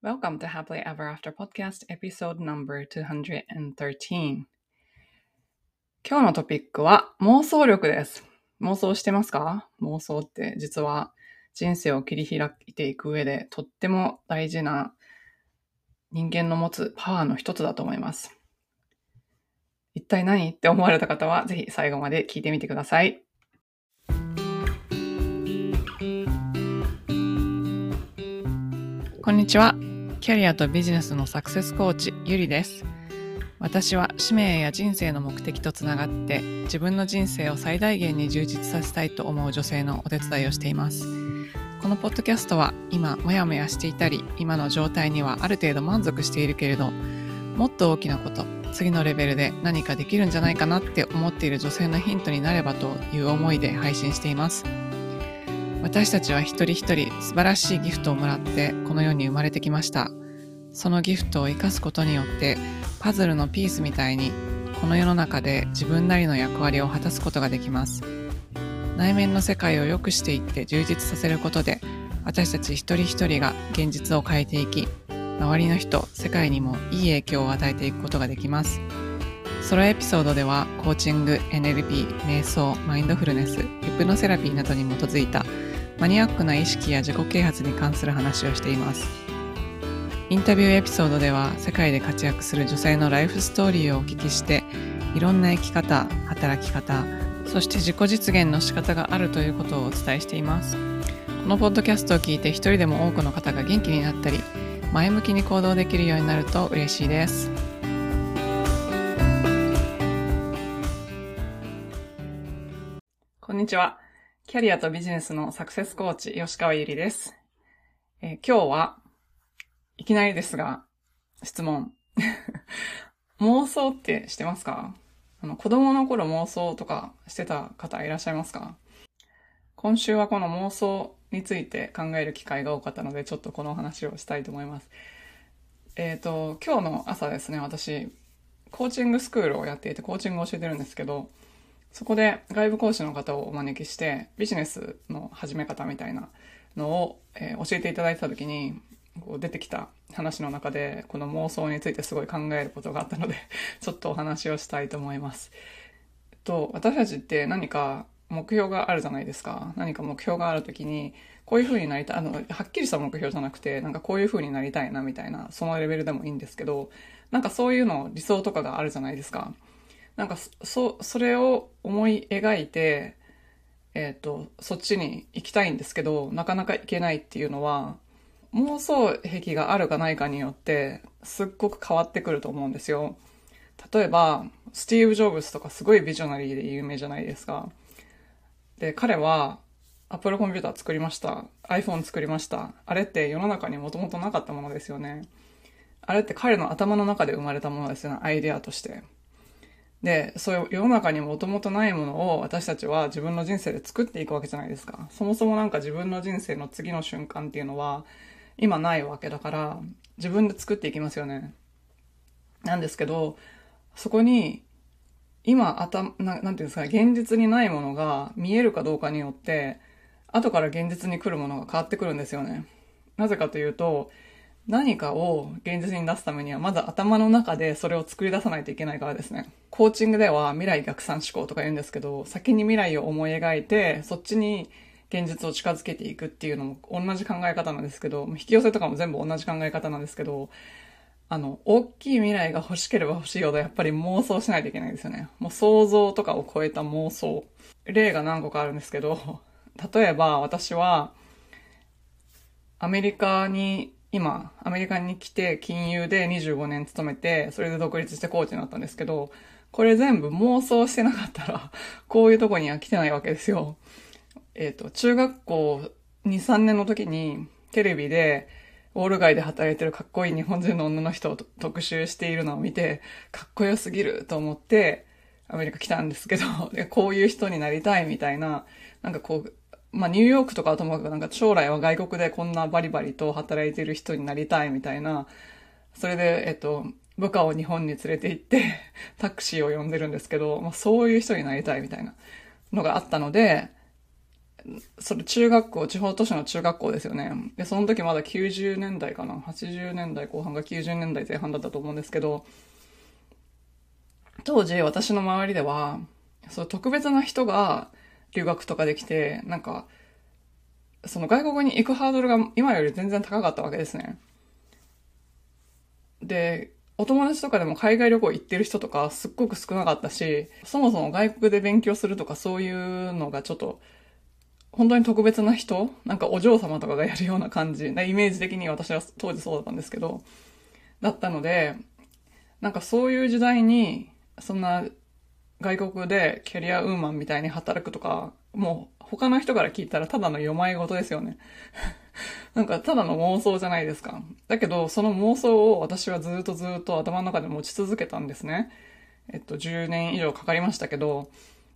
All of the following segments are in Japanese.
Welcome to Happily Ever After Podcast Episode Number 213今日のトピックは妄想力です。妄想してますか？妄想って実は人生を切り開いていく上でとっても大事な人間の持つパワーの一つだと思います。一体何って思われた方はぜひ最後まで聞いてみてください。こんにちは。キャリアとビジネスのサクセスコーチ、ゆりです。私は使命や人生の目的とつながって自分の人生を最大限に充実させたいと思う女性のお手伝いをしています。このポッドキャストは今モヤモヤしていたり今の状態にはある程度満足しているけれどもっと大きなこと次のレベルで何かできるんじゃないかなって思っている女性のヒントになればという思いで配信しています。私たちは一人一人素晴らしいギフトをもらってこの世に生まれてきました。そのギフトを生かすことによってパズルのピースみたいにこの世の中で自分なりの役割を果たすことができます。内面の世界を良くしていって充実させることで私たち一人一人が現実を変えていき周りの人、世界にもいい影響を与えていくことができます。ソロエピソードではコーチング、NLP、瞑想、マインドフルネス、ヒプノセラピーなどに基づいたマニアックな意識や自己啓発に関する話をしています。インタビューエピソードでは世界で活躍する女性のライフストーリーをお聞きしていろんな生き方、働き方、そして自己実現の仕方があるということをお伝えしています。このポッドキャストを聞いて一人でも多くの方が元気になったり前向きに行動できるようになると嬉しいです。こんにちは。キャリアとビジネスのサクセスコーチ、吉川ゆりです。えー今日はいきなりですが、質問。妄想ってしてますか？あの、子供の頃妄想とかしてた方いらっしゃいますか？今週はこの妄想について考える機会が多かったので、ちょっとこのお話をしたいと思います。えっ、と、今日の朝ですね、私、コーチングスクールをやっていて、コーチングを教えてるんですけど、そこで外部講師の方をお招きして、ビジネスの始め方みたいなのを、えー教えていただいてた時に、こう出てきた話の中で、この妄想についてすごい考えることがあったので、ちょっとお話をしたいと思います。と、私たちって何か目標があるじゃないですか。何か目標がある時に、こういう風になりたい、あの、はっきりした目標じゃなくて、なんかこういう風になりたいなみたいな、そのレベルでもいいんですけど、なんかそういうの理想とかがあるじゃないですか。なんかそ、それを思い描いて、えっ、と、そっちに行きたいんですけど、なかなか行けないっていうのは、妄想癖があるかないかによって、すっごく変わってくると思うんですよ。例えば、スティーブ・ジョブズとかすごいビジョナリーで有名じゃないですか。で、彼は、Apple コンピューター作りました。iPhone 作りました。あれって世の中にもともとなかったものですよね。あれって彼の頭の中で生まれたものですよね。アイデアとして。で、そういう世の中にもともとないものを私たちは自分の人生で作っていくわけじゃないですか。そもそもなんか自分の人生の次の瞬間っていうのは今ないわけだから自分で作っていきますよね。なんですけど、そこに今あたな、なんていうんですか、現実にないものが見えるかどうかによって後から現実に来るものが変わってくるんですよね。なぜかというと、何かを現実に出すためには、まず頭の中でそれを作り出さないといけないからですね。コーチングでは未来逆算思考とか言うんですけど、先に未来を思い描いて、そっちに現実を近づけていくっていうのも同じ考え方なんですけど、引き寄せとかも全部同じ考え方なんですけど、あの、大きい未来が欲しければ欲しいほどやっぱり妄想しないといけないですよね。もう想像とかを超えた妄想。例が何個かあるんですけど、例えば私は、アメリカに、今、アメリカに来て金融で25年勤めて、それで独立してコーチになったんですけど、これ全部妄想してなかったら、こういうとこには来てないわけですよ。えっ、と、中学校2、3年の時にテレビで、ウォール街で働いてるかっこいい日本人の女の人を特集しているのを見て、かっこよすぎると思って、アメリカ来たんですけど、こういう人になりたいみたいな、なんかこう、まあニューヨークとかはともかくなんか将来は外国でこんなバリバリと働いてる人になりたいみたいな、それで、えっと、部下を日本に連れて行って、タクシーを呼んでるんですけど、まあそういう人になりたいみたいなのがあったので、それ中学校、地方都市の中学校ですよね。で、その時まだ90年代かな。80年代後半が90年代前半だったと思うんですけど、当時私の周りでは、そう特別な人が留学とかできて、なんか、その外国に行くハードルが今より全然高かったわけですね。で、お友達とかでも海外旅行行ってる人とかすっごく少なかったし、そもそも外国で勉強するとかそういうのがちょっと、本当に特別な人なんかお嬢様とかがやるような感じな。イメージ的に私は当時そうだったんですけど、だったので、なんかそういう時代に、そんな外国でキャリアウーマンみたいに働くとか、もう他の人から聞いたらただの読まい事ですよね。なんかただの妄想じゃないですか。だけど、その妄想を私はずっとずっと頭の中で持ち続けたんですね。えっと、10年以上かかりましたけど、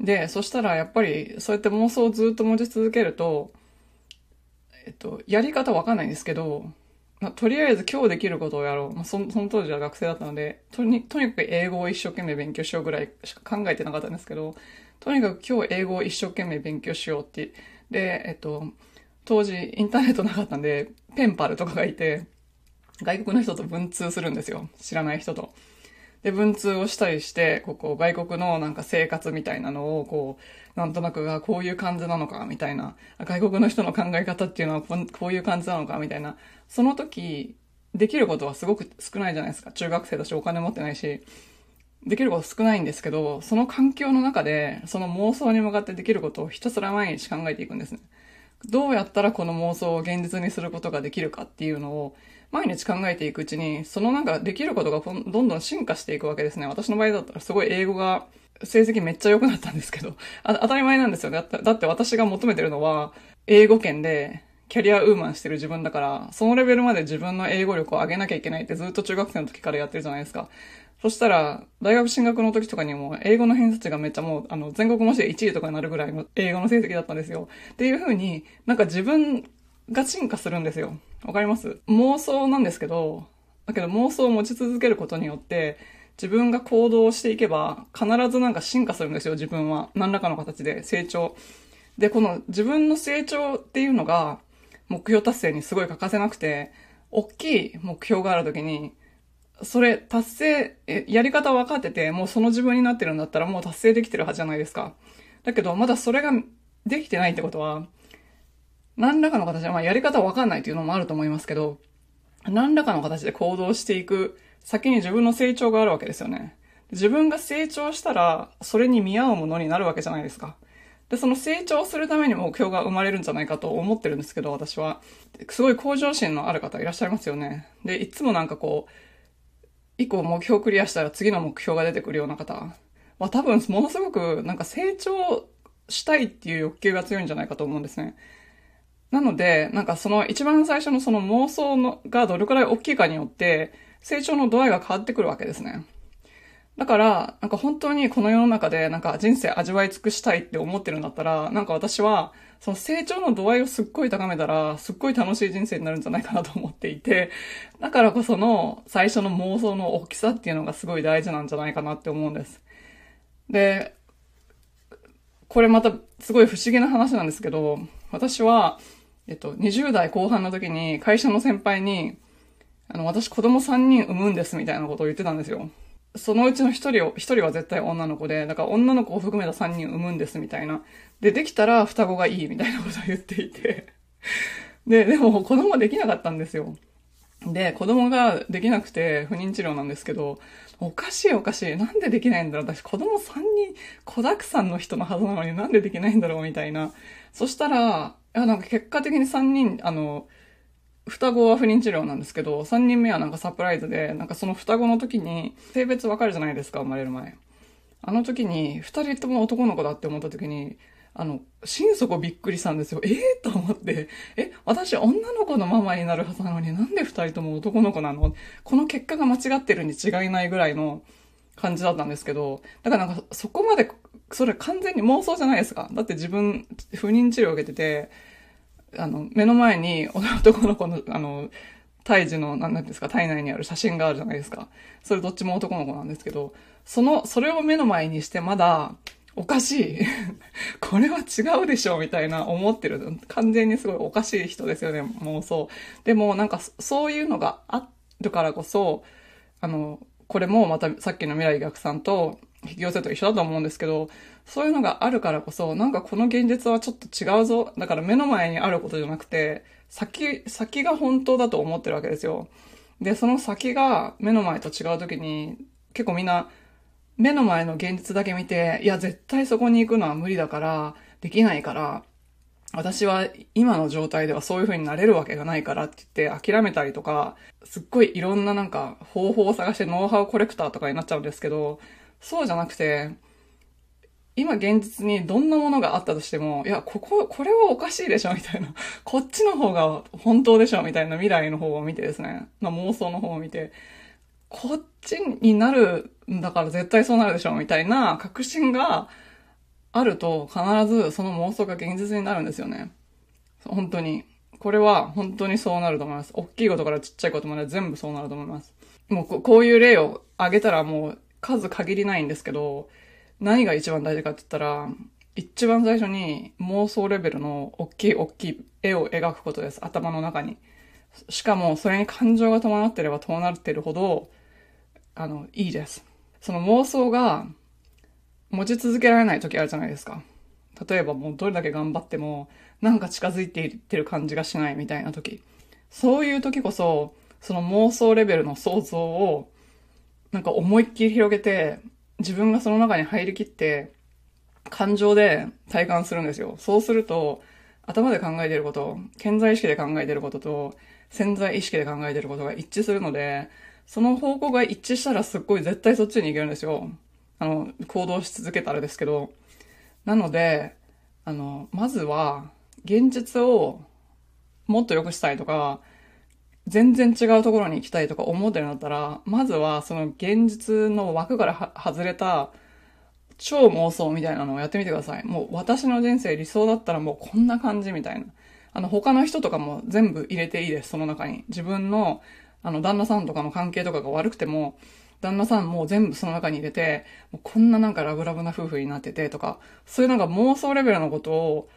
で、そしたらやっぱりそうやって妄想をずっと持ち続けると、えっと、やり方わかんないんですけど、まあ、とりあえず今日できることをやろう。まあ、そその当時は学生だったので、とに、とにかく英語を一生懸命勉強しようぐらいしか考えてなかったんですけど、とにかく今日英語を一生懸命勉強しようって。で、えっと、当時インターネットなかったんで、ペンパルとかがいて、外国の人と文通するんですよ。知らない人と。で、文通をしたりして、ここ、外国のなんか生活みたいなのを、こう、なんとなくがこういう感じなのか、みたいな。外国の人の考え方っていうのはこういう感じなのか、みたいな。その時、できることはすごく少ないじゃないですか。中学生だしお金持ってないし。できること少ないんですけど、その環境の中で、その妄想に向かってできることをひたすら毎日考えていくんですね。どうやったらこの妄想を現実にすることができるかっていうのを毎日考えていくうちに、そのなんかできることがどんどん進化していくわけですね。私の場合だったらすごい英語が成績めっちゃ良くなったんですけど、当たり前なんですよね。だって私が求めてるのは、英語圏でキャリアウーマンしてる自分だから、そのレベルまで自分の英語力を上げなきゃいけないってずっと中学生の時からやってるじゃないですか。そしたら、大学進学の時とかにも、英語の偏差値がめっちゃもう、あの、全国模試で1位とかになるぐらいの英語の成績だったんですよ。っていう風に、なんか自分が進化するんですよ。わかります？妄想なんですけど、だけど妄想を持ち続けることによって、自分が行動していけば、必ずなんか進化するんですよ、自分は。何らかの形で成長。で、この自分の成長っていうのが、目標達成にすごい欠かせなくて、大きい目標があるときに、それ達成、やり方分かってて、もうその自分になってるんだったらもう達成できてるはずじゃないですか。だけど、まだそれができてないってことは、何らかの形で、まあやり方分かんないっていうのもあると思いますけど、何らかの形で行動していく先に自分の成長があるわけですよね。自分が成長したら、それに見合うものになるわけじゃないですか。で、その成長するために目標が生まれるんじゃないかと思ってるんですけど、私は。すごい向上心のある方いらっしゃいますよね。で、いつもなんかこう、一個目標クリアしたら次の目標が出てくるような方は多分ものすごくなんか成長したいっていう欲求が強いんじゃないかと思うんですね。なので、なんかその一番最初のその妄想のがどれくらい大きいかによって成長の度合いが変わってくるわけですね。だから、なんか本当にこの世の中でなんか人生味わい尽くしたいって思ってるんだったら、なんか私はその成長の度合いをすっごい高めたら、すっごい楽しい人生になるんじゃないかなと思っていて、だからこその最初の妄想の大きさっていうのがすごい大事なんじゃないかなって思うんです。で、これまたすごい不思議な話なんですけど、私は、えっと、20代後半の時に会社の先輩に、あの、私子供3人産むんですみたいなことを言ってたんですよ。そのうちの一人を、一人は絶対女の子で、だから女の子を含めた三人産むんですみたいな。で、できたら双子がいいみたいなことを言っていて。で、でも子供できなかったんですよ。で、子供ができなくて不妊治療なんですけど、おかしいおかしい。なんでできないんだろう私子供三人、子沢山の人のはずなのになんでできないんだろうみたいな。そしたら、や、なんか結果的に三人、あの、双子は不妊治療なんですけど、3人目はなんかサプライズで、なんかその双子の時に性別わかるじゃないですか、生まれる前。あの時に、2人とも男の子だって思った時に、あの、心底びっくりしたんですよ。ええー、と思って、え、私女の子のママになるはずなのになんで2人とも男の子なの？この結果が間違ってるに違いないぐらいの感じだったんですけど、だからなんかそこまで、それ完全に妄想じゃないですか。だって自分、不妊治療を受けてて、あの、目の前に男の子の、あの、胎児の、なんですか、体内にある写真があるじゃないですか。それどっちも男の子なんですけど、その、それを目の前にしてまだ、おかしい。これは違うでしょみたいな思ってる。完全にすごいおかしい人ですよね、妄想。でもなんかそういうのがあるからこそ、あの、これもまたさっきの未来逆算と引き寄せと一緒だと思うんですけど、そういうのがあるからこそ、なんかこの現実はちょっと違うぞ。だから目の前にあることじゃなくて、先、先が本当だと思ってるわけですよ。で、その先が目の前と違う時に、結構みんな目の前の現実だけ見て、いや、絶対そこに行くのは無理だから、できないから、私は今の状態ではそういう風になれるわけがないからって言って諦めたりとか、すっごいいろんななんか方法を探してノウハウコレクターとかになっちゃうんですけど、そうじゃなくて、今現実にどんなものがあったとしても、いや、ここ、これはおかしいでしょみたいな。こっちの方が本当でしょみたいな未来の方を見てですね。まあ妄想の方を見て、こっちになるんだから絶対そうなるでしょみたいな確信があると必ずその妄想が現実になるんですよね。本当に。これは本当にそうなると思います。大きいことからちっちゃいことまで全部そうなると思います。もうこういう例を挙げたらもう数限りないんですけど、何が一番大事かって言ったら、一番最初に妄想レベルの大きい大きい絵を描くことです。頭の中に。しかも、それに感情が伴ってれば伴ってるほど、あの、いいです。その妄想が持ち続けられない時あるじゃないですか。例えばもうどれだけ頑張っても、なんか近づいていってる感じがしないみたいな時。そういう時こそ、その妄想レベルの想像を、なんか思いっきり広げて、自分がその中に入りきって、感情で体感するんですよ。そうすると、頭で考えてること、潜在意識で考えてることと、潜在意識で考えてることが一致するので、その方向が一致したらすっごい絶対そっちに行けるんですよ。あの、行動し続けたらですけど。なので、あの、まずは、現実をもっと良くしたいとか、全然違うところに行きたいとか思ってるんだったら、まずはその現実の枠から外れた超妄想みたいなのをやってみてください。もう私の人生理想だったらもうこんな感じみたいな。あの他の人とかも全部入れていいです、その中に。自分のあの旦那さんとかの関係とかが悪くても、旦那さんも全部その中に入れて、もうこんななんかラブラブな夫婦になっててとか、そういうなんか妄想レベルのことを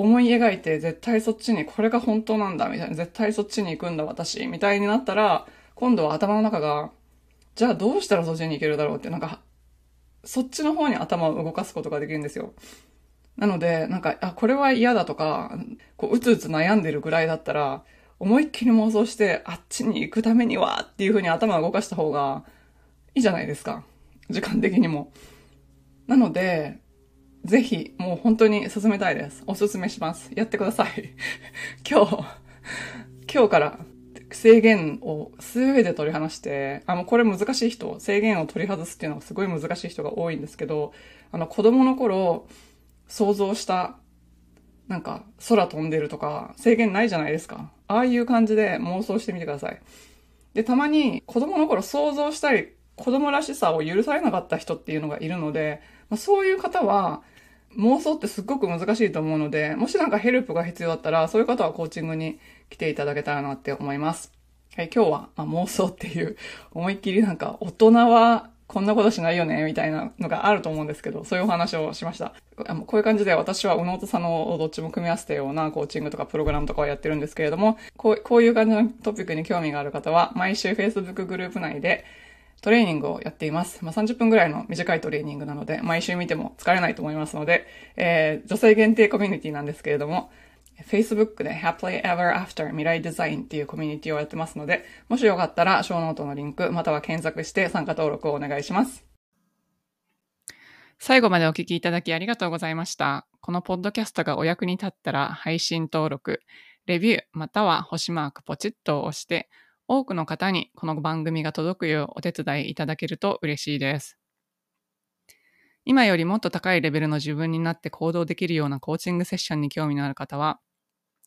思い描いて絶対そっちにこれが本当なんだみたいな絶対そっちに行くんだ私みたいになったら今度は頭の中がじゃあどうしたらそっちに行けるだろうってなんかそっちの方に頭を動かすことができるんですよ。なので、なんか、あ、これは嫌だとか、こう、うつうつ悩んでるぐらいだったら、思いっきり妄想して、あっちに行くためにはっていう風に頭を動かした方がいいじゃないですか。時間的にも。なので、ぜひ、もう本当に進めたいです。おすすめします。やってください。今日、今日から制限を全て取り離して、あの、これ難しい人、制限を取り外すっていうのはすごい難しい人が多いんですけど、あの、子供の頃、想像した、なんか、空飛んでるとか、制限ないじゃないですか。ああいう感じで妄想してみてください。で、たまに、子供の頃想像したり、子供らしさを許されなかった人っていうのがいるので、まあ、そういう方は、妄想ってすっごく難しいと思うので、もしなんかヘルプが必要だったら、そういう方はコーチングに来ていただけたらなって思います。はい、今日は、まあ、妄想っていう、思いっきりなんか大人はこんなことしないよね、みたいなのがあると思うんですけど、そういうお話をしました。こういう感じで私は右脳と左脳をどっちも組み合わせたようなコーチングとかプログラムとかをやってるんですけれども、こうこういう感じのトピックに興味がある方は、毎週 Facebook グループ内で、トレーニングをやっています。まあ、30分ぐらいの短いトレーニングなので、毎週見ても疲れないと思いますので、えー、女性限定コミュニティなんですけれども、Facebook で Happily Ever After 未来デザインっていうコミュニティをやってますので、もしよかったら、ショーノートのリンク、または検索して参加登録をお願いします。最後までお聞きいただきありがとうございました。このポッドキャストがお役に立ったら、配信登録、レビュー、または星マークポチッと押して、多くの方にこの番組が届くようお手伝いいただけると嬉しいです。今よりもっと高いレベルの自分になって行動できるようなコーチングセッションに興味のある方は、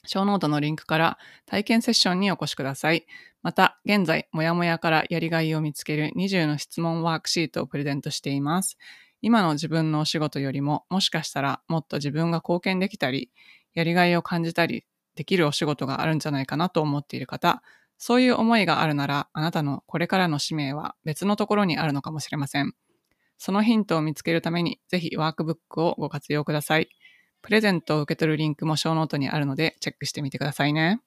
ショーノートのリンクから体験セッションにお越しください。また、現在、もやもやからやりがいを見つける20の質問ワークシートをプレゼントしています。今の自分のお仕事よりも、もしかしたらもっと自分が貢献できたり、やりがいを感じたりできるお仕事があるんじゃないかなと思っている方、そういう思いがあるなら、あなたのこれからの使命は別のところにあるのかもしれません。そのヒントを見つけるために、ぜひワークブックをご活用ください。プレゼントを受け取るリンクもショーノートにあるので、チェックしてみてくださいね。